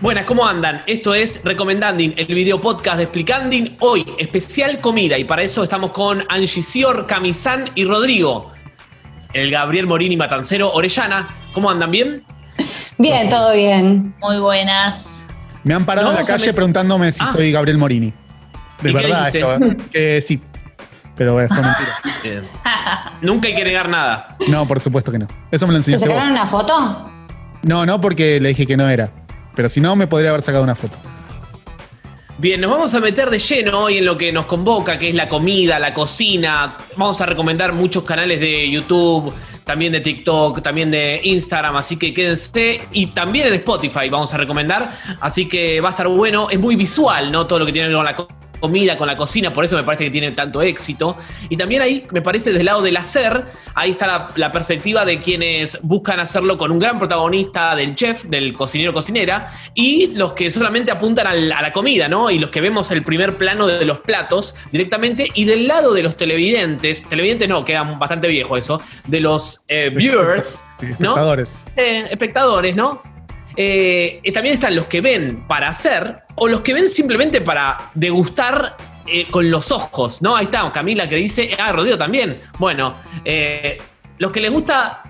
Buenas, ¿cómo andan? Esto es Recomendanding, el video podcast de Explicanding. Hoy, especial comida, y para eso estamos con Angie Sior, Camisán y Rodrigo. El Gabriel Morini Matancero, Orellana. ¿Cómo andan? ¿Bien? Bien, todo bien. Muy buenas. Me han parado en la calle preguntándome si Ah. soy Gabriel Morini. De ¿Y qué verdad, esto, ¿eh? que sí. Pero es mentira. Nunca hay que negar nada. No, por supuesto que no. Eso me lo ¿Te enseñaste vos. sacaron una foto? No, no, porque le dije que no era. Pero si no, me podría haber sacado una foto. Bien, nos vamos a meter de lleno hoy en lo que nos convoca, que es la comida, la cocina. Vamos a recomendar muchos canales de YouTube, también de TikTok, también de Instagram, así que quédense. Y también en Spotify vamos a recomendar, así que va a estar bueno. Es muy visual, ¿no? Todo lo que tiene que ver con la co- comida, con la cocina, por eso me parece que tiene tanto éxito. Y también ahí, me parece, desde el lado del hacer, ahí está la, la perspectiva de quienes buscan hacerlo con un gran protagonista del chef, del cocinero cocinera, y los que solamente apuntan al- a la comida, ¿no? Y los que vemos el primer plano de los platos directamente, y del lado de los televidentes, televidentes no, queda bastante viejo eso, de los eh, viewers, ¿no? espectadores. Sí, espectadores, ¿no? Eh, también están los que ven para hacer o los que ven simplemente para degustar eh, con los ojos, ¿no? Ahí está Camila que dice, ah, Rodrigo también. Bueno, eh, los que les gusta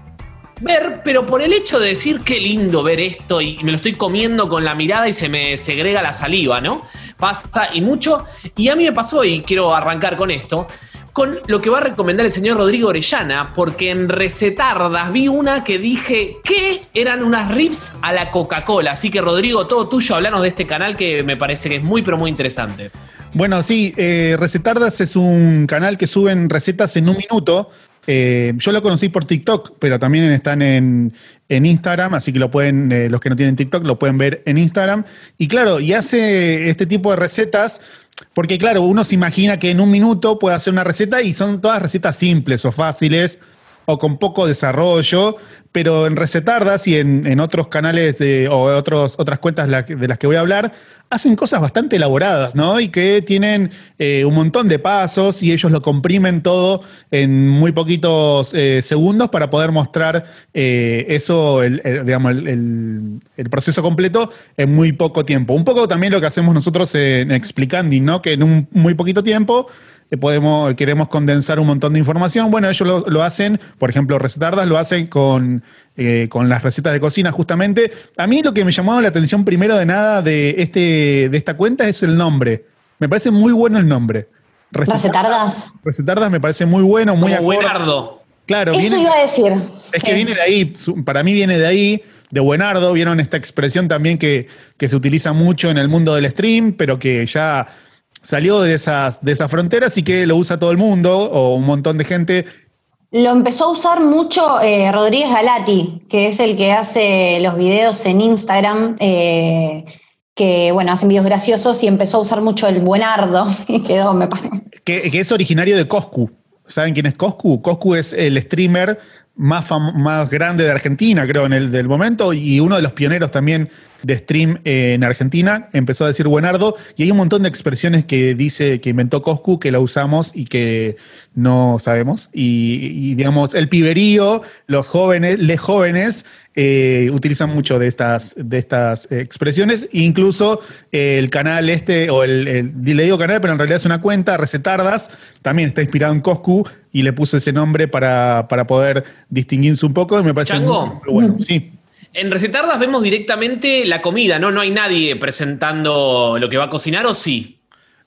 ver, pero por el hecho de decir qué lindo ver esto y me lo estoy comiendo con la mirada y se me segrega la saliva, ¿no? Pasa y mucho. Y a mí me pasó, y quiero arrancar con esto, con lo que va a recomendar el señor Rodrigo Orellana, porque en Recetardas vi una que dije que eran unas ribs a la Coca-Cola. Así que Rodrigo, todo tuyo, hablanos de este canal que me parece que es muy, pero muy interesante. Bueno, sí, eh, Recetardas es un canal que suben recetas en un minuto. Eh, yo lo conocí por TikTok, pero también están en, en Instagram, así que lo pueden, eh, los que no tienen TikTok lo pueden ver en Instagram. Y claro, y hace este tipo de recetas, porque claro, uno se imagina que en un minuto puede hacer una receta y son todas recetas simples o fáciles o con poco desarrollo, pero en Recetardas y en, en otros canales de- o otros, otras cuentas de las que voy a hablar, hacen cosas bastante elaboradas, ¿no? Y que tienen eh, un montón de pasos y ellos lo comprimen todo en muy poquitos eh, segundos para poder mostrar eh, eso, el, digamos, el, el- el proceso completo en muy poco tiempo. Un poco también lo que hacemos nosotros en Explicanding, ¿no? Que en un muy poquito tiempo podemos, queremos condensar un montón de información. Bueno, ellos lo, lo hacen, por ejemplo, Recetardas lo hacen con, eh, con las recetas de cocina, justamente. A mí lo que me llamó la atención primero de nada de, este, de esta cuenta es el nombre. Me parece muy bueno el nombre. ¿Recetardas? Recetardas me parece muy bueno, muy Como buenardo. Claro, Eso viene- iba a decir. es que Sí. viene de ahí, para mí viene de ahí, de buenardo, vieron esta expresión también que, que se utiliza mucho en el mundo del stream, pero que ya salió de esas, de esas fronteras y que lo usa todo el mundo o un montón de gente. Lo empezó a usar mucho eh, Rodríguez Galati, que es el que hace los videos en Instagram, eh, que bueno, hacen videos graciosos y empezó a usar mucho el buenardo y quedó, me parece. Que, que es originario de Coscu. ¿Saben quién es Coscu? Coscu es el streamer más, más grande de Argentina, creo, en el del momento, y uno de los pioneros también de stream en Argentina. Empezó a decir buenardo, y hay un montón de expresiones que dice que inventó Coscu, que la usamos y que no sabemos. Y, y, digamos, el piberío, los jóvenes, les jóvenes, eh, utilizan mucho de estas, de estas expresiones. Incluso eh, el canal este, o el, el- le digo canal, pero en realidad es una cuenta, Recetardas, también está inspirado en Coscu y le puso ese nombre para, para poder distinguirse un poco. Y me parece muy bueno. Sí. En Recetardas vemos directamente la comida, ¿no? No hay nadie presentando lo que va a cocinar, ¿o sí?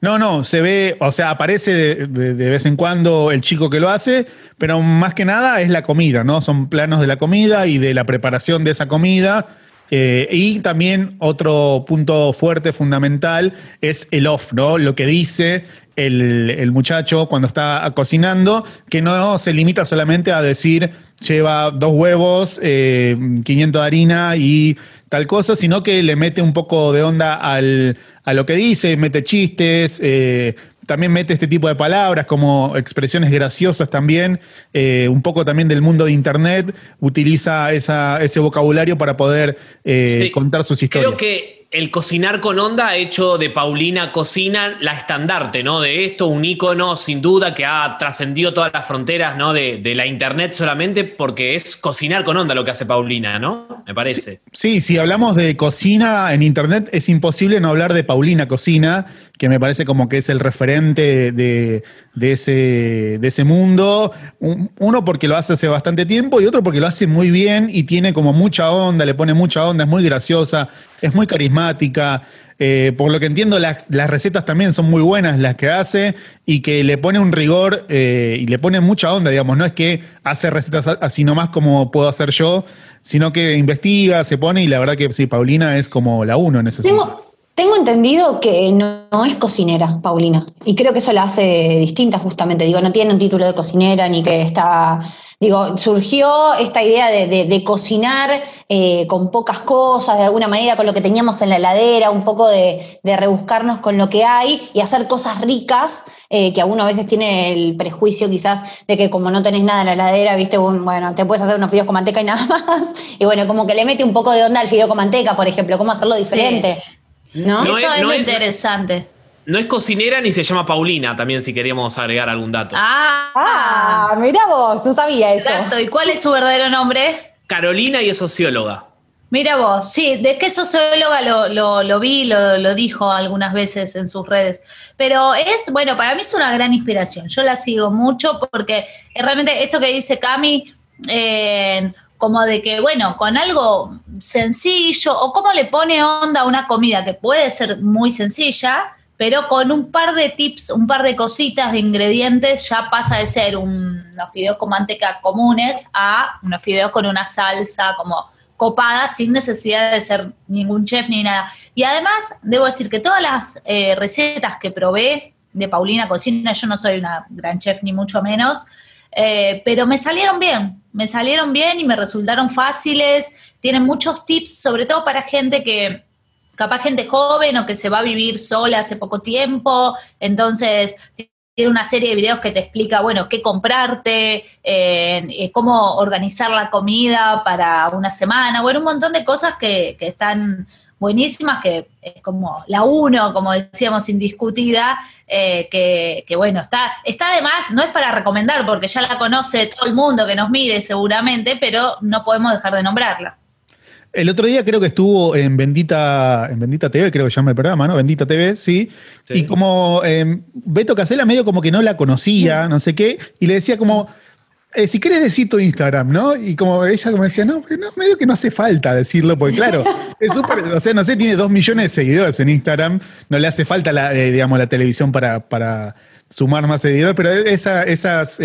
No, no, se ve, o sea, aparece de, de- de vez en cuando el chico que lo hace, pero más que nada es la comida, ¿no? Son planos de la comida y de la preparación de esa comida. Eh, y también otro punto fuerte, fundamental, es el off, ¿no? Lo que dice el, el muchacho cuando está cocinando, que no se limita solamente a decir lleva dos huevos, eh, 500 de harina y tal cosa, sino que le mete un poco de onda al, a lo que dice, mete chistes, eh, también mete este tipo de palabras como expresiones graciosas también, eh, un poco también del mundo de Internet, utiliza esa, ese vocabulario para poder eh, Sí. contar sus historias. Creo que el cocinar con onda ha hecho de Paulina Cocina la estandarte, ¿no? De esto, un ícono sin duda que ha trascendido todas las fronteras, ¿no? De, la internet solamente porque es cocinar con onda lo que hace Paulina, ¿no? Me parece. Sí, si hablamos de cocina en internet es imposible no hablar de Paulina Cocina, que me parece como que es el referente de, de ese, de ese mundo. Uno porque lo hace hace bastante tiempo y otro porque lo hace muy bien y tiene como mucha onda, le pone mucha onda, es muy graciosa, es muy carismática. Eh, por lo que entiendo, las, recetas también son muy buenas las que hace y que le pone un rigor eh, y le pone mucha onda, digamos. No es que hace recetas así nomás como puedo hacer yo, sino que investiga, se pone y la verdad que sí, Paulina es como la uno en ese sentido. Tengo entendido que no, es cocinera, Paulina, y creo que eso la hace distinta justamente. Digo, no tiene un título de cocinera ni que está Digo, surgió esta idea de, cocinar eh, con pocas cosas, de alguna manera, con lo que teníamos en la heladera, un poco de, rebuscarnos con lo que hay y hacer cosas ricas, eh, que a uno a veces tiene el prejuicio quizás de que como no tenés nada en la heladera, viste, bueno, te puedes hacer unos fideos con manteca y nada más. Y bueno, como que le mete un poco de onda al fideo con manteca, por ejemplo, cómo hacerlo diferente. ¿no? Eso es, muy interesante. No es cocinera ni se llama Paulina, también si queríamos agregar algún dato. Ah, ah mira vos, no sabía eso. Exacto, ¿y cuál es su verdadero nombre? Carolina y es socióloga. Mira vos, sí, de qué socióloga lo, lo, vi, lo, lo, dijo algunas veces en sus redes. Pero es, bueno, para mí es una gran inspiración. Yo la sigo mucho porque realmente esto que dice Cami, eh, como de que, bueno, con algo sencillo, o cómo le pone onda a una comida que puede ser muy sencilla, pero con un par de tips, un par de cositas de ingredientes, ya pasa de ser unos fideos con manteca comunes a unos fideos con una salsa como copada, sin necesidad de ser ningún chef ni nada. Y además, debo decir que todas las eh, recetas que probé de Paulina Cocina, yo no soy una gran chef ni mucho menos, eh, pero me salieron bien, me salieron bien y me resultaron fáciles, tienen muchos tips, sobre todo para gente que capaz gente joven o que se va a vivir sola hace poco tiempo, entonces tiene una serie de videos que te explica, bueno, qué comprarte, eh, cómo organizar la comida para una semana, bueno, un montón de cosas que, están buenísimas, que es como la uno, como decíamos, indiscutida, eh, que, que, bueno, está, está además, no es para recomendar, porque ya la conoce todo el mundo que nos mire seguramente, pero no podemos dejar de nombrarla. El otro día creo que estuvo en Bendita, en Bendita TV, creo que llama el programa, ¿no? Bendita TV, sí. Y como eh, Beto Casela medio como que no la conocía, no sé qué, y le decía como, eh, si querés decir tu Instagram, ¿no? Y como ella como decía, no, no, medio que no hace falta decirlo, porque claro, es súper, o sea, no sé, tiene dos millones de seguidores en Instagram, no le hace falta la, eh, digamos, la televisión para, para sumar más seguidores, pero esa, esas,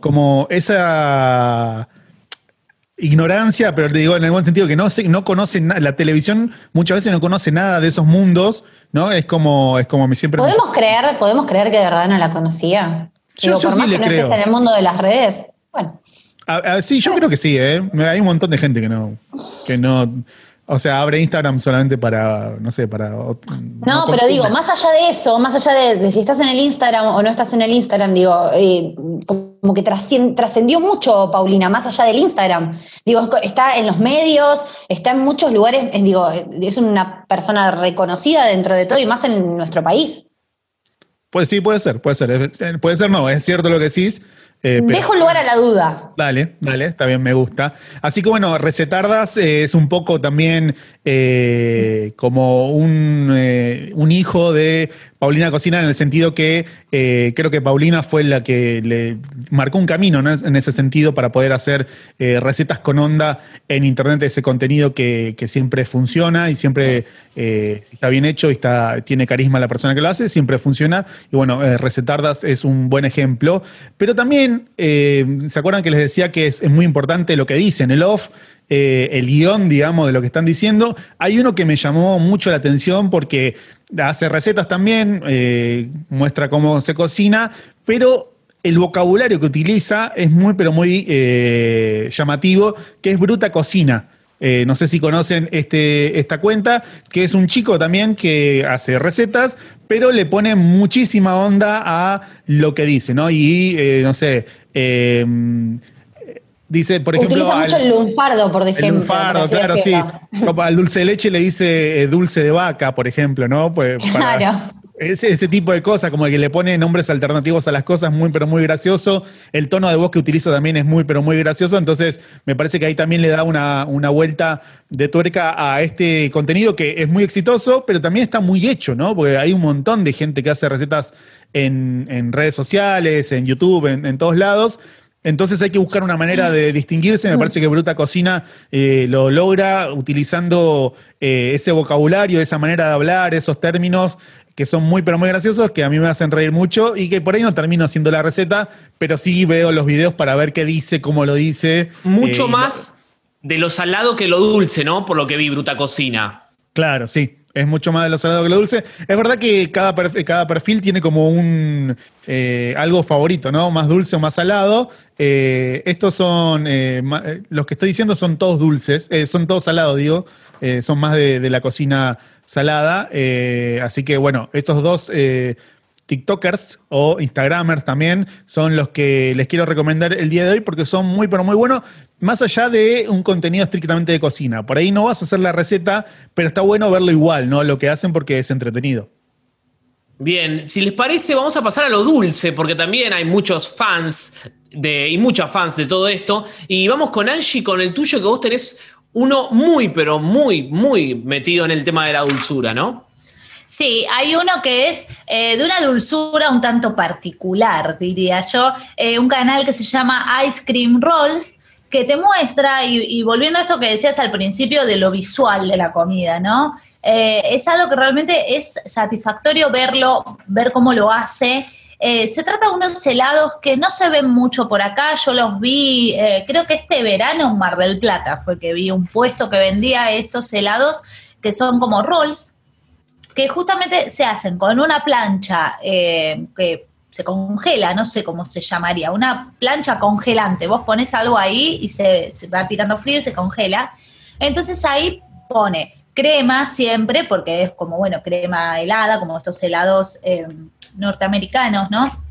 como esa ignorancia, pero te digo en algún sentido que no, no conocen la televisión muchas veces no conoce nada de esos mundos, ¿no? Es como, es como me siempre. ¿Podemos creer, podemos creer que de verdad no la conocía? Yo, sí le creo. en el mundo de las redes. Bueno. sí, yo creo que sí, ¿eh? Hay un montón de gente que no, que no, o sea, abre Instagram solamente para, no sé, para... No, pero digo, más allá de eso, más allá de, si estás en el Instagram o no estás en el Instagram, digo, eh, como que trascendió mucho Paulina, más allá del Instagram. Digo, está en los medios, está en muchos lugares, digo, es una persona reconocida dentro de todo y más en nuestro país. Pues sí, puede ser, puede ser. Puede ser, no, es cierto lo que decís. Eh, Dejo lugar a la duda. Dale, dale, está bien, me gusta. Así que bueno, Recetardas eh, es un poco también eh, como un, un, hijo de Paulina Cocina en el sentido que eh, creo que Paulina fue la que le marcó un camino en ese sentido para poder hacer eh, recetas con onda en Internet, ese contenido que, siempre funciona y siempre eh, está bien hecho y está, tiene carisma la persona que lo hace, siempre funciona. Y bueno, Recetardas es un buen ejemplo. Pero también, ¿se acuerdan que les decía que es, muy importante lo que dicen, el off? Eh, el guion, digamos, de lo que están diciendo. Hay uno que me llamó mucho la atención porque hace recetas también, eh, muestra cómo se cocina, pero el vocabulario que utiliza es muy, pero muy eh, llamativo, que es bruta cocina. No sé si conocen este, esta cuenta, que es un chico también que hace recetas, pero le pone muchísima onda a lo que dice, ¿no? Y, no sé, Dice, por ejemplo. Utiliza mucho al- el lunfardo, por ejemplo. el lunfardo, claro, sí. al dulce de leche le dice eh, dulce de vaca, por ejemplo, ¿no? Pues para- Claro. Ese, ese tipo de cosas, como que le pone nombres alternativos a las cosas, muy, pero muy gracioso. El tono de voz que utiliza también es muy, pero muy gracioso. Entonces, me parece que ahí también le da una, una vuelta de tuerca a este contenido que es muy exitoso, pero también está muy hecho, ¿no? Porque hay un montón de gente que hace recetas en, en redes sociales, en YouTube, en, en todos lados. Entonces hay que buscar una manera de distinguirse. Me parece que Bruta Cocina eh, lo logra utilizando eh, ese vocabulario, esa manera de hablar, esos términos que son muy pero muy graciosos, que a mí me hacen reír mucho y que por ahí no termino haciendo la receta, pero sí veo los videos para ver qué dice, cómo lo dice. Mucho Eh, más de lo salado que lo dulce, ¿no? Por lo que vi, Bruta Cocina. Claro, sí. Es mucho más de lo salado que lo dulce. Es verdad que cada, perf- cada perfil tiene como un eh, algo favorito, ¿no? Más dulce o más salado. Eh, estos son, los que estoy diciendo son todos dulces, son todos salados, digo. Son más de, de la cocina salada. Eh, así que bueno, estos dos eh, TikTokers o Instagramers también son los que les quiero recomendar el día de hoy porque son muy, pero muy buenos, más allá de un contenido estrictamente de cocina. Por ahí no vas a hacer la receta, pero está bueno verlo igual, ¿no? Lo que hacen porque es entretenido. Bien, si les parece, vamos a pasar a lo dulce, porque también hay muchos fans de, y muchas fans de todo esto. Y vamos con Angie, con el tuyo, que vos tenés uno muy, pero muy, muy metido en el tema de la dulzura, ¿no? Sí, hay uno que es eh, de una dulzura un tanto particular, diría yo. Eh, un canal que se llama Ice Cream Rolls, que te muestra, y, volviendo a esto que decías al principio de lo visual de la comida, ¿no? Eh, es algo que realmente es satisfactorio verlo, ver cómo lo hace. Eh, se trata de unos helados que no se ven mucho por acá, yo los vi, eh, creo que este verano en Mar del Plata fue que vi un puesto que vendía estos helados que son como rolls, que justamente se hacen con una plancha eh, que se congela, no sé cómo se llamaría, una plancha congelante. Vos pones algo ahí y se, va tirando frío y se congela. Entonces ahí pone crema siempre, porque es como, bueno, crema helada, como estos helados norteamericanos, ¿no?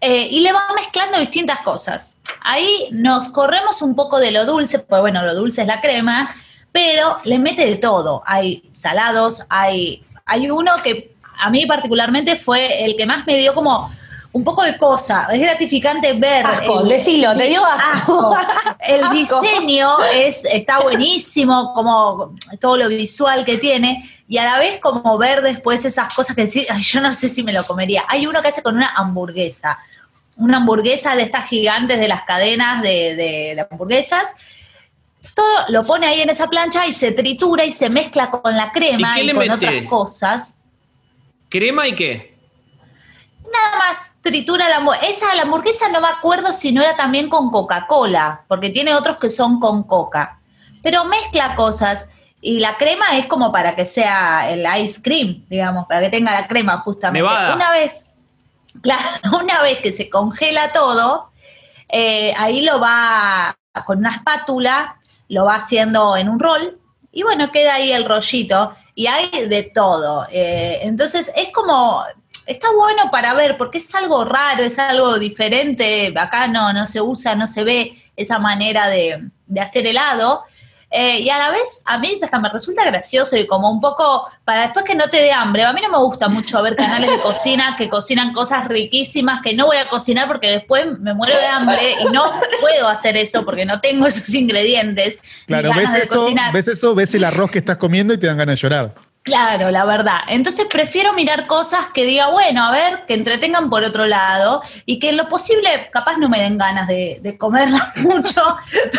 Eh, y le va mezclando distintas cosas. Ahí nos corremos un poco de lo dulce, pues bueno, lo dulce es la crema, pero le mete de todo. Hay salados, hay, hay uno que a mí particularmente fue el que más me dio como un poco de cosa. Es gratificante ver. Asco, el- decilo, te dio asco. El Asco. diseño es, está buenísimo, como todo lo visual que tiene, y a la vez como ver después esas cosas que decís, "Ay, yo no sé si me lo comería. Hay uno que hace con una hamburguesa, una hamburguesa de estas gigantes de las cadenas de, de- de hamburguesas. Todo lo pone ahí en esa plancha y se tritura y se mezcla con la crema ¿Y con mete? otras cosas. ¿Crema y qué? Nada más tritura la hamburguesa. Esa, la hamburguesa no me acuerdo si no era también con Coca-Cola, porque tiene otros que son con Coca. Pero mezcla cosas. Y la crema es como para que sea el ice cream, digamos, para que tenga la crema justamente. Nevada. Una vez, claro, una vez que se congela todo, eh, ahí lo va con una espátula, lo va haciendo en un rol y bueno, queda ahí el rollito y hay de todo. Eh, entonces es como, está bueno para ver porque es algo raro, es algo diferente. Acá no, no se usa, no se ve esa manera de, de hacer helado. Eh, y a la vez, a mí hasta me resulta gracioso y como un poco, para después que no te dé hambre, a mí no me gusta mucho ver canales de cocina que cocinan cosas riquísimas que no voy a cocinar porque después me muero de hambre y no puedo hacer eso porque no tengo esos ingredientes. ni Claro, ganas ves de eso, cocinar. ves eso, ves el arroz que estás comiendo y te dan ganas de llorar. Claro, la verdad. Entonces prefiero mirar cosas que diga, bueno, a ver, que entretengan por otro lado y que en lo posible capaz no me den ganas de, de comerlas mucho,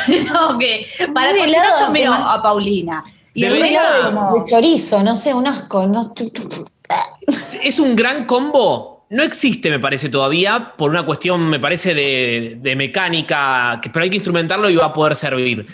pero que para Un cocinar helado yo miro a Paulina. Y el Debería- resto de como... chorizo, no sé, un asco. No, Es un gran combo. No existe, me parece, todavía, por una cuestión, me parece, de, de mecánica, que, pero hay que instrumentarlo y va a poder servir.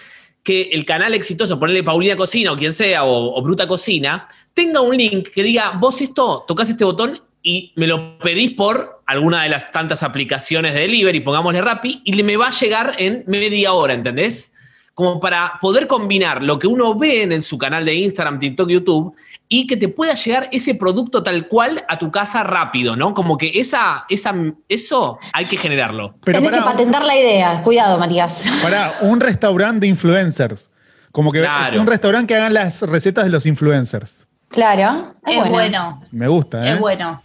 Que el canal exitoso, ponerle Paulina Cocina o quien sea, o, Bruta Cocina, tenga un link que diga, vos esto, tocas este botón y me lo pedís por alguna de las tantas aplicaciones de delivery, pongámosle Rappi, y me va a llegar en media hora, ¿entendés? como para poder combinar lo que uno ve en su canal de Instagram, TikTok, YouTube y que te pueda llegar ese producto tal cual a tu casa rápido, ¿no? Como que esa, esa, eso hay que generarlo. Pero Tienes que patentar la idea. Cuidado, Matías. Para un restaurante de influencers. Como que es un restaurante que hagan las recetas de los influencers. Claro. Es, bueno. Me gusta, ¿eh? Es bueno.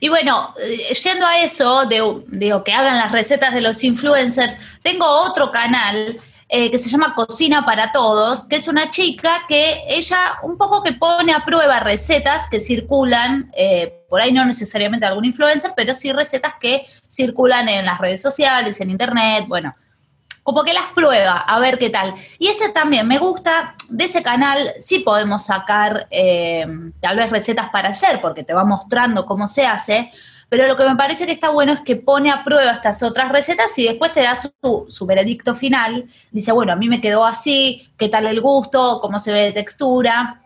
Y bueno, eh, yendo a eso, de, digo, que hagan las recetas de los influencers, tengo otro canal eh, que se llama Cocina para Todos, que es una chica que ella un poco que pone a prueba recetas que circulan, eh, por ahí no necesariamente algún influencer, pero sí recetas que circulan en las redes sociales, en internet, bueno, como que las prueba, a ver qué tal. Y ese también me gusta, de ese canal sí podemos sacar eh, tal vez recetas para hacer, porque te va mostrando cómo se hace, pero lo que me parece que está bueno es que pone a prueba estas otras recetas y después te da su, veredicto final. Dice, bueno, a mí me quedó así, qué tal el gusto, cómo se ve de textura.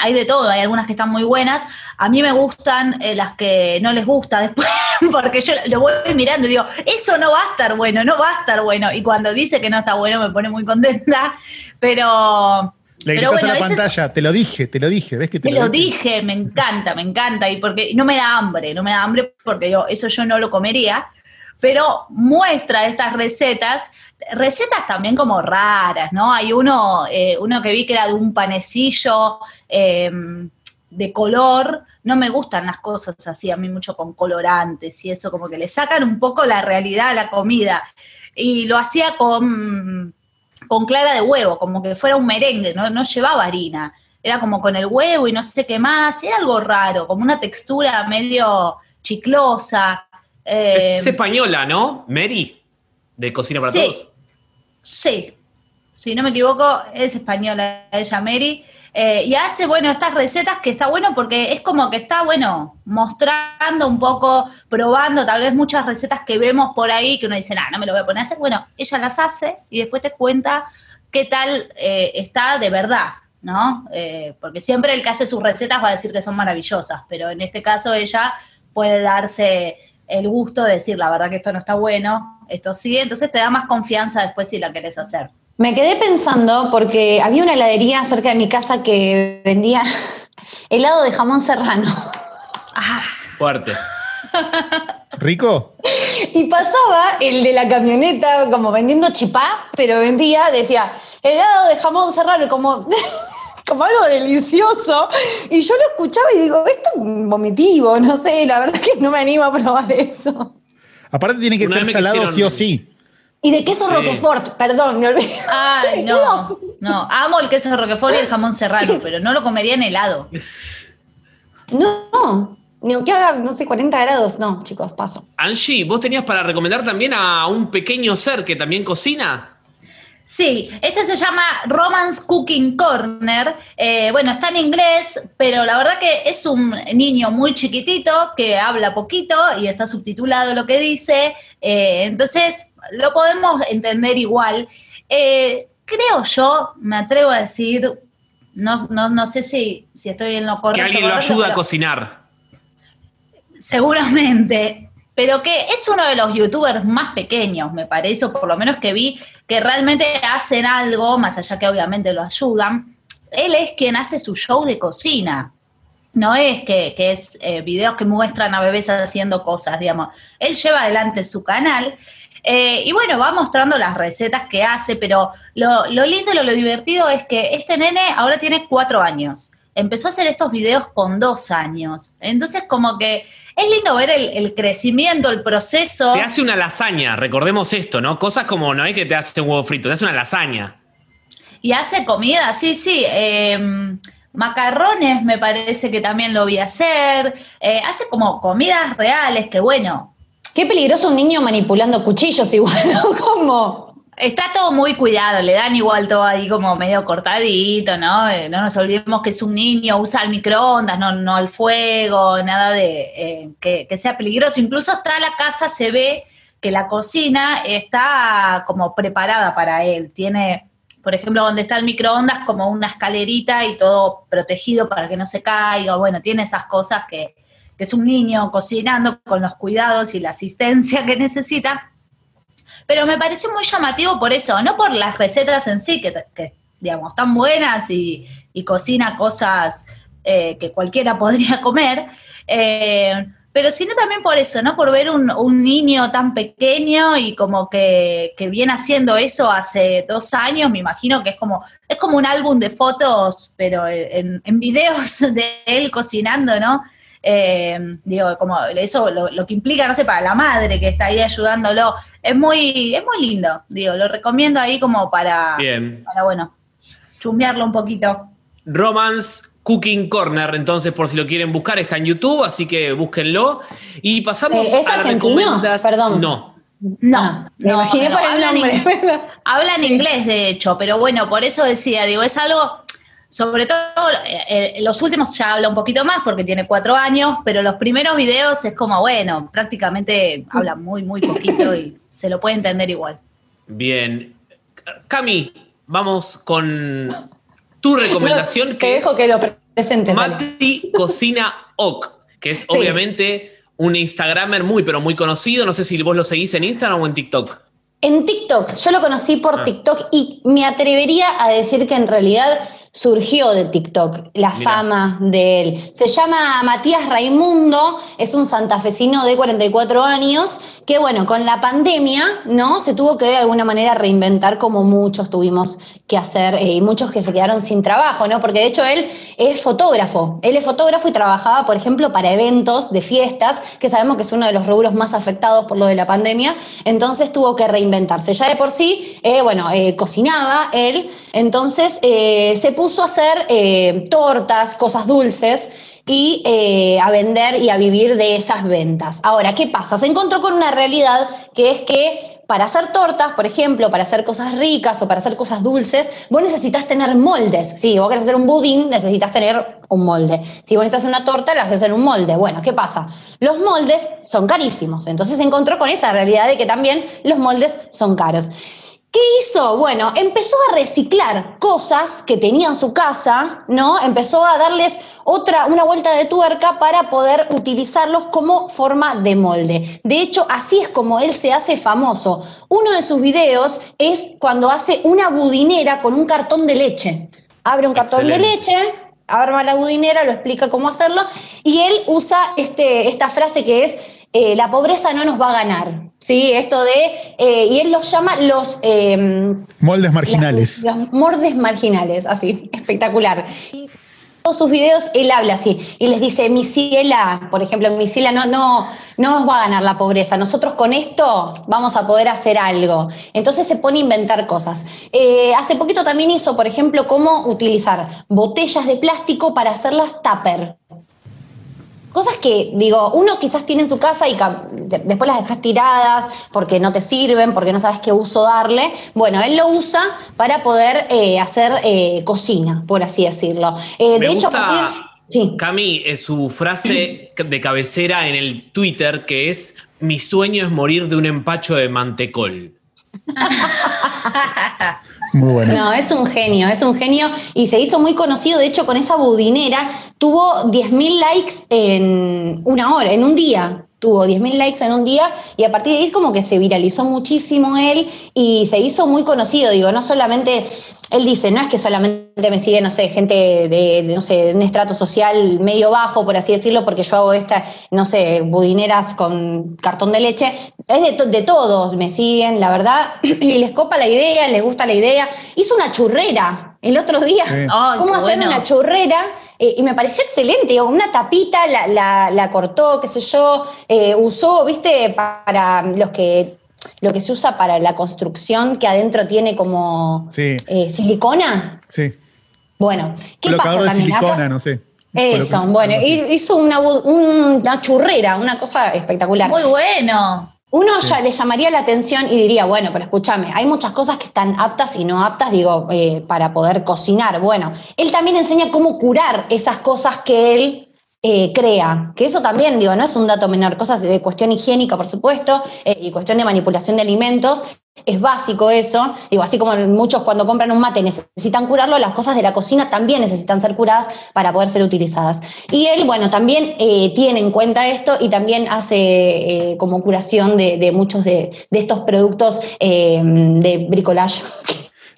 Hay de todo, hay algunas que están muy buenas. A mí me gustan eh, las que no les gusta después, porque yo lo voy mirando y digo, eso no va a estar bueno, no va a estar bueno. Y cuando dice que no está bueno me pone muy contenta. Pero le Pero bueno, a la pantalla, te lo dije, te lo dije, ¿ves que te, lo, dije? Me encanta, me encanta, y porque no me da hambre, no me da hambre porque yo, eso yo no lo comería, pero muestra estas recetas, recetas también como raras, ¿no? Hay uno, eh, uno que vi que era de un panecillo em, de color, no me gustan las cosas así, a mí mucho con colorantes y eso, como que le sacan un poco la realidad a la comida. Y lo hacía con con clara de huevo, como que fuera un merengue, no, llevaba harina. Era como con el huevo y no sé qué más, era algo raro, como una textura medio chiclosa. Eh, es española, ¿no? Mary, de Cocina para Todos. Sí, si no me equivoco, es española ella, Mary. Eh, y hace, bueno, estas recetas que está bueno porque es como que está, bueno, mostrando un poco, probando tal vez muchas recetas que vemos por ahí que uno dice, no, no me lo voy a poner a hacer. Bueno, ella las hace y después te cuenta qué tal eh, está de verdad, ¿no? Eh, porque siempre el que hace sus recetas va a decir que son maravillosas, pero en este caso ella puede darse el gusto de decir, la verdad que esto no está bueno, esto sí, entonces te da más confianza después si la querés hacer. Me quedé pensando porque había una heladería cerca de mi casa que vendía helado de jamón serrano. Ah. Fuerte. ¿Rico? Y pasaba el de la camioneta como vendiendo chipá, pero vendía, decía, helado de jamón serrano, como, como algo delicioso. Y yo lo escuchaba y digo, esto es vomitivo, no sé, la verdad que no me animo a probar eso. Aparte tiene que ser salado sí o sí. Y de queso Roquefort, perdón, me olvidé. Ay, no, no. Amo el queso Roquefort y el jamón serrano, pero no lo comería en helado. No, ni que haga, no sé, 40 grados. No, chicos, paso. Angie, ¿vos tenías para recomendar también a un pequeño ser que también cocina? Sí, este se llama Romance Cooking Corner. Eh, bueno, está en inglés, pero la verdad que es un niño muy chiquitito que habla poquito y está subtitulado lo que dice. Eh, entonces, lo podemos entender igual. Eh, creo yo, me atrevo a decir, no, no, sé si, si, estoy en lo correcto. Que alguien lo ayuda a cocinar. Seguramente, pero que es uno de los youtubers más pequeños, me parece, o por lo menos que vi, que realmente hacen algo, más allá que obviamente lo ayudan. Él es quien hace su show de cocina. No es que, es eh, videos que muestran a bebés haciendo cosas, digamos. Él lleva adelante su canal eh, y bueno, va mostrando las recetas que hace, pero lo, lindo y lo, divertido es que este nene ahora tiene cuatro años. Empezó a hacer estos videos con dos años. Entonces, como que es lindo ver el, crecimiento, el proceso. Te hace una lasaña, recordemos esto, ¿no? Cosas como no es que te hace un huevo frito, te hace una lasaña. Y hace comida, sí, sí. Em, macarrones me parece que también lo vi hacer. Eh, hace como comidas reales, que bueno, Qué peligroso un niño manipulando cuchillos igual, ¿no? Como... Está todo muy cuidado, le dan igual todo ahí como medio cortadito, ¿no? Eh, no nos olvidemos que es un niño, usa el microondas, no, no el fuego, nada de eh, que, que, sea peligroso. Incluso hasta la casa se ve que la cocina está como preparada para él. Tiene, por ejemplo, donde está el microondas, como una escalerita y todo protegido para que no se caiga. Bueno, tiene esas cosas que, que es un niño cocinando con los cuidados y la asistencia que necesita. Pero me pareció muy llamativo por eso, no por las recetas en sí, que, que digamos, están buenas y, y cocina cosas eh, que cualquiera podría comer, eh, pero sino también por eso, ¿no? Por ver un, un niño tan pequeño y como que, que, viene haciendo eso hace dos años, me imagino que es como, es como un álbum de fotos, pero en, en videos de él cocinando, ¿no? Eh, digo, como eso lo, lo, que implica, no sé, para la madre que está ahí ayudándolo, es muy, es muy lindo, digo, lo recomiendo ahí como para, Bien. para bueno, chumbearlo un poquito. Romance Cooking Corner, entonces por si lo quieren buscar, está en YouTube, así que búsquenlo. Y pasamos ¿Es a argentino? Perdón. No. No, Ah, me no, imaginé no, por el hablan, nombre. in- hablan inglés, de hecho, pero bueno, por eso decía, digo, es algo, sobre todo, eh, eh, los últimos ya habla un poquito más porque tiene cuatro años, pero los primeros videos es como, bueno, prácticamente habla muy, muy poquito y se lo puede entender igual. Bien. Cami, vamos con tu recomendación que dejo es que lo presente. Mati Cocina Ok, que es obviamente un Instagramer muy, pero muy conocido. No sé si vos lo seguís en Instagram o en TikTok. En TikTok, yo lo conocí por Ah. TikTok y me atrevería a decir que en realidad surgió de TikTok la Mirá. fama de él. Se llama Matías Raimundo, es un santafesino de 44 años que, bueno, con la pandemia, ¿no? Se tuvo que de alguna manera reinventar como muchos tuvimos que hacer eh, y muchos que se quedaron sin trabajo, ¿no? Porque de hecho él es fotógrafo. Él es fotógrafo y trabajaba, por ejemplo, para eventos de fiestas, que sabemos que es uno de los rubros más afectados por lo de la pandemia. Entonces tuvo que reinventarse. Ya de por sí, eh, bueno, eh, cocinaba él, entonces se puso a hacer eh, tortas, cosas dulces y eh, a vender y a vivir de esas ventas. Ahora, ¿qué pasa? Se encontró con una realidad que es que para hacer tortas, por ejemplo, para hacer cosas ricas o para hacer cosas dulces, vos necesitas tener moldes. Si vos querés hacer un budín, necesitas tener un molde. Si vos necesitas una torta, la haces en un molde. Bueno, ¿qué pasa? Los moldes son carísimos. Entonces se encontró con esa realidad de que también los moldes son caros. ¿Qué hizo? Bueno, empezó a reciclar cosas que tenía en su casa, ¿no? Empezó a darles otra, una vuelta de tuerca para poder utilizarlos como forma de molde. De hecho, así es como él se hace famoso. Uno de sus videos es cuando hace una budinera con un cartón de leche. Abre un cartón de leche, arma la budinera, lo explica cómo hacerlo, y él usa este, esta frase que es, eh, la pobreza no nos va a ganar. ¿Sí? Esto de, eh, y él los llama los... eh, Moldes marginales. los, los mordes marginales, así, espectacular. Y todos sus videos él habla así y les dice, mi ciela, por ejemplo, mi ciela no, no, no nos va a ganar la pobreza, nosotros con esto vamos a poder hacer algo. Entonces se pone a inventar cosas. Eh, hace poquito también hizo, por ejemplo, cómo utilizar botellas de plástico para hacerlas tupper. Cosas que, digo, uno quizás tiene en su casa y después las dejas tiradas porque no te sirven, porque no sabes qué uso darle. Bueno, él lo usa para poder eh, hacer eh, cocina, por así decirlo. Eh, Me de hecho, partir- sí. Cami, eh, su frase de cabecera en el Twitter que es: Mi sueño es morir de un empacho de mantecol. No, es un genio, es un genio y se hizo muy conocido, de hecho, con esa budinera tuvo 10.000 likes en una hora, en un día. Tuvo 10.000 likes en un día y a partir de ahí es como que se viralizó muchísimo él y se hizo muy conocido. Digo, no solamente, él dice, no es que solamente me sigue, no sé, gente de, de, no sé, de un estrato social medio bajo, por así decirlo, porque yo hago esta, no sé, budineras con cartón de leche. Es de, to- de todos, me siguen, la verdad, y les copa la idea, les gusta la idea. Hizo una churrera el otro día. Sí. ¿Cómo hacer bueno. una churrera? Eh, y me pareció excelente, digo, una tapita la, la- la cortó, qué sé yo, eh, usó, viste, para los que lo que se usa para la construcción, que adentro tiene como Sí. eh, silicona. Sí. Bueno, ¿qué Colocador pasa de también? Acá- silicona, no sé. Eso, bueno, hizo una, una churrera, una cosa espectacular. Muy bueno. Uno ya le llamaría la atención y diría, bueno, pero escúchame, hay muchas cosas que están aptas y no aptas, digo, eh, para poder cocinar. Bueno, él también enseña cómo curar esas cosas que él eh, crea, que eso también, digo, no es un dato menor, cosas de cuestión higiénica, por supuesto, eh, y cuestión de manipulación de alimentos, es básico eso, digo, así como muchos cuando compran un mate necesitan curarlo, las cosas de la cocina también necesitan ser curadas para poder ser utilizadas. Y él, bueno, también eh, tiene en cuenta esto y también hace como curación de, muchos de, estos productos de bricolage.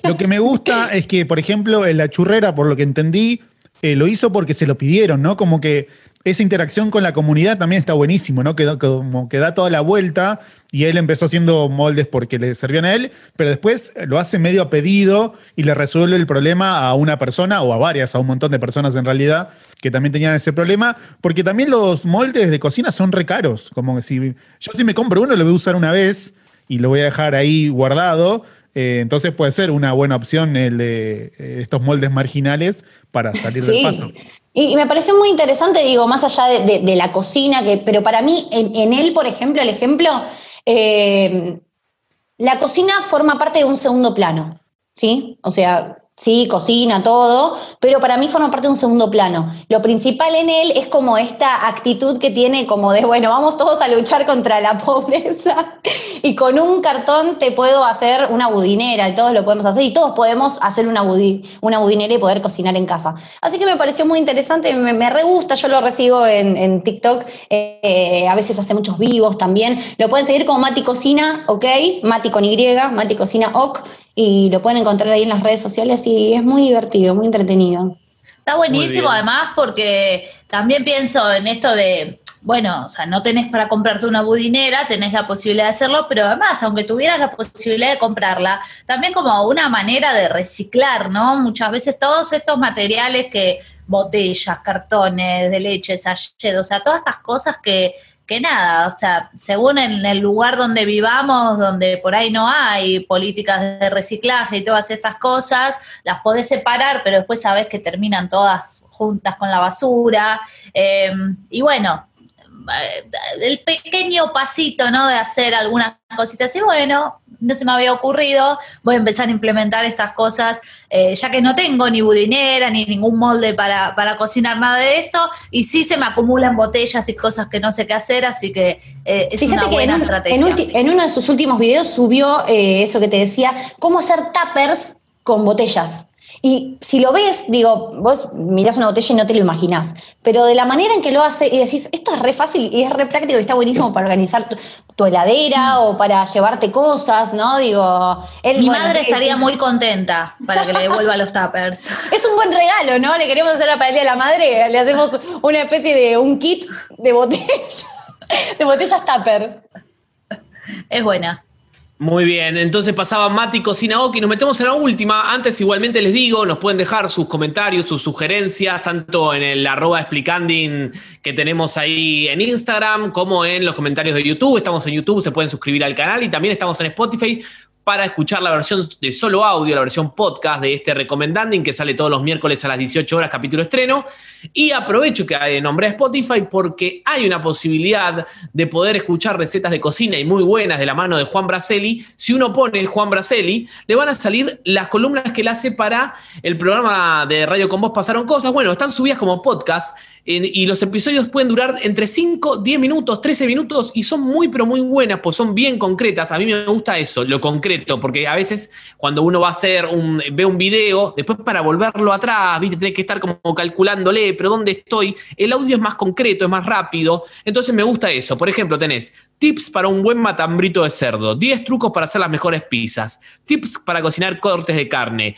Lo que me gusta es que, por ejemplo, en la churrera, por lo que entendí, eh, lo hizo porque se lo pidieron, ¿no? Como que esa interacción con la comunidad también está buenísimo, ¿no? Que, como que da toda la vuelta y él empezó haciendo moldes porque le servían a él, pero después lo hace medio a pedido y le resuelve el problema a una persona o a varias, a un montón de personas en realidad que también tenían ese problema, porque también los moldes de cocina son re caros, como que si yo si me compro uno lo voy a usar una vez y lo voy a dejar ahí guardado, eh, entonces puede ser una buena opción el de eh, estos moldes marginales para salir del paso. Y, me pareció muy interesante, digo, más allá de, la cocina, que, pero para mí, en, él, por ejemplo, el ejemplo, eh, la cocina forma parte de un segundo plano, ¿sí? O sea, sí, cocina, todo, pero para mí forma parte de un segundo plano. Lo principal en él es como esta actitud que tiene como de, bueno, vamos todos a luchar contra la pobreza y con un cartón te puedo hacer una budinera y todos lo podemos hacer y todos podemos hacer una, una budinera y poder cocinar en casa. Así que me pareció muy interesante, me, me re gusta, yo lo recibo en, TikTok, eh, a veces hace muchos vivos también. Lo pueden seguir como Mati Cocina, ok, Mati con Y, Mati Cocina OK y lo pueden encontrar ahí en las redes sociales y es muy divertido, muy entretenido. Está buenísimo además porque también pienso en esto de, bueno, o sea, no tenés para comprarte una budinera, tenés la posibilidad de hacerlo, pero además, aunque tuvieras la posibilidad de comprarla, también como una manera de reciclar, ¿no? Muchas veces todos estos materiales que botellas, cartones de leche, sachet, o sea, todas estas cosas que que nada, o sea, según en el lugar donde vivamos, donde por ahí no hay políticas de reciclaje y todas estas cosas, las podés separar, pero después sabes que terminan todas juntas con la basura. Eh, y bueno, eh, el pequeño pasito, ¿no? De hacer algunas cositas. Y bueno, no se me había ocurrido, voy a empezar a implementar estas cosas, eh, ya que no tengo ni budinera ni ningún molde para, cocinar nada de esto, y sí se me acumulan botellas y cosas que no sé qué hacer, así que eh, es una buena estrategia. En, uno de sus últimos videos subió eso que te decía, cómo hacer tuppers con botellas. Y si lo ves, digo, vos mirás una botella y no te lo imaginás, pero de la manera en que lo hace y decís, esto es re fácil y es re práctico y está buenísimo para organizar tu, heladera o para llevarte cosas, ¿no? Digo, mi madre estaría muy contenta para que le devuelva los tuppers. Es un buen regalo, ¿no? Le queremos hacer para el Día de la Madre, le hacemos una especie de un kit de botellas, de botellas tupper. Es buena. Muy bien, entonces pasaba Mati Cocina y nos metemos en la última. Antes igualmente les digo, nos pueden dejar sus comentarios, sus sugerencias, tanto en el arroba explicanding que tenemos ahí en Instagram, como en los comentarios de YouTube. Estamos en YouTube, se pueden suscribir al canal y también estamos en Spotify para escuchar la versión de solo audio, la versión podcast de este Recomendanding que sale todos los miércoles a las 18 horas, capítulo estreno. Y aprovecho que nombré a Spotify porque hay una posibilidad de poder escuchar recetas de cocina y muy buenas de la mano de Juan Braceli. Si uno pone Juan Braceli, le van a salir las columnas que él hace para el programa de Radio con Vos Pasaron Cosas. Bueno, están subidas como podcast y los episodios pueden durar entre 5, 10 minutos, 13 minutos y son muy, pero muy buenas, pues son bien concretas. A mí me gusta eso, lo concreto, porque a veces cuando uno va a hacer un, ve un video, después para volverlo atrás, viste, tenés que estar como calculándole, pero ¿dónde estoy? El audio es más concreto, es más rápido, entonces me gusta eso. Por ejemplo, tenés tips para un buen matambrito de cerdo, 10 trucos para hacer las mejores pizzas, tips para cocinar cortes de carne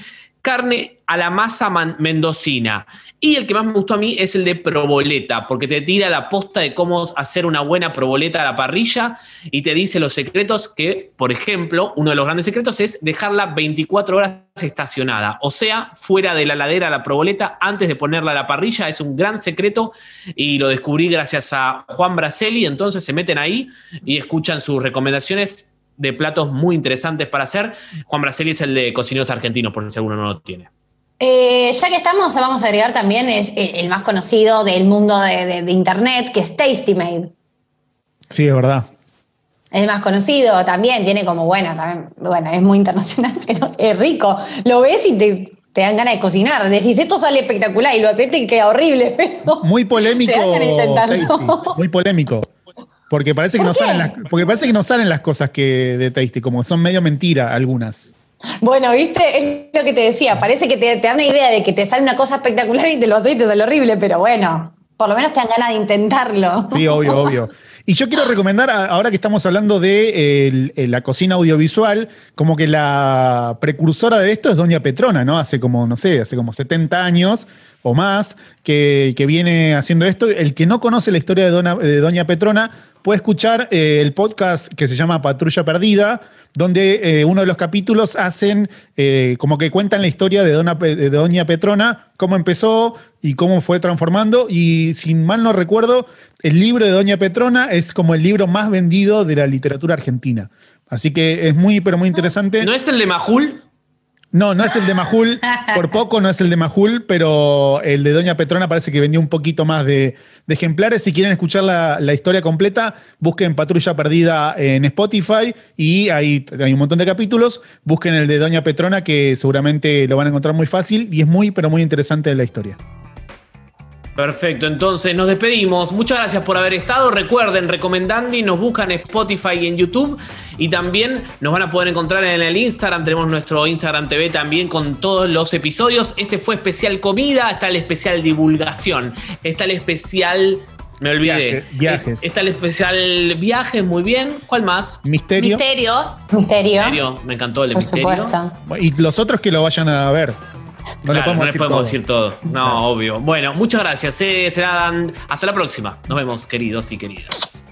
carne a la masa mendocina. Y el que más me gustó a mí es el de proboleta, porque te tira la posta de cómo hacer una buena proboleta a la parrilla y te dice los secretos que, por ejemplo, uno de los grandes secretos es dejarla 24 horas estacionada, o sea, fuera de la ladera la proboleta antes de ponerla a la parrilla. Es un gran secreto y lo descubrí gracias a Juan Braceli. Entonces se meten ahí y escuchan sus recomendaciones de platos muy interesantes para hacer. Juan Braceli es el de cocineros argentinos, por si alguno no lo tiene. Eh, ya que estamos, vamos a agregar también es el más conocido del mundo de, Internet, que es Tasty Made. Sí, es verdad. El más conocido también, tiene como, bueno, también, bueno, es muy internacional, pero es rico. Lo ves y te te dan ganas de cocinar. Decís, esto sale espectacular y lo haces y queda horrible. Pero Muy polémico. Muy polémico. Porque parece, que ¿Por no qué? salen las, porque parece que no salen las cosas que de Tasty, como son medio mentira algunas. Bueno, viste, es lo que te decía. Parece que te, te da una idea de que te sale una cosa espectacular y te lo haces y te sale horrible, pero bueno, por lo menos te dan ganas de intentarlo. Sí, obvio, obvio. Y yo quiero recomendar, ahora que estamos hablando de eh, la cocina audiovisual, como que la precursora de esto es Doña Petrona, ¿no? Hace como, no sé, hace como 70 años o más que, que viene haciendo esto. El que no conoce la historia de, Dona- de Doña Petrona puede escuchar eh, el podcast que se llama Patrulla Perdida, donde eh, uno de los capítulos hacen eh, como que cuentan la historia de, Dona Pe- de Doña Petrona, cómo empezó y cómo fue transformando. Y sin mal no recuerdo, el libro de Doña Petrona es como el libro más vendido de la literatura argentina. Así que es muy, pero muy interesante. ¿No es el de Majul? No, no es el de Majul, por poco no es el de Majul, pero el de Doña Petrona parece que vendió un poquito más de, de ejemplares. Si quieren escuchar la, la historia completa, busquen Patrulla Perdida en Spotify y ahí hay un montón de capítulos. Busquen el de Doña Petrona, que seguramente lo van a encontrar muy fácil y es muy, pero muy interesante la historia. Perfecto, entonces nos despedimos. Muchas gracias por haber estado. Recuerden, recomendando y nos buscan en Spotify y en YouTube. Y también nos van a poder encontrar en el Instagram. Tenemos nuestro Instagram TV también con todos los episodios. Este fue especial comida, está el especial divulgación, está el especial. Me olvidé. Viajes, viajes. Está el especial viajes, muy bien. ¿Cuál más? Misterio. Misterio. Misterio. Misterio, me encantó el Por misterio. supuesto. Y los otros que lo vayan a ver. No le Claro, podemos no les decir podemos todo. decir todo. No, obvio. Bueno, muchas gracias. eh, serán hasta la próxima. Nos vemos, queridos y queridas.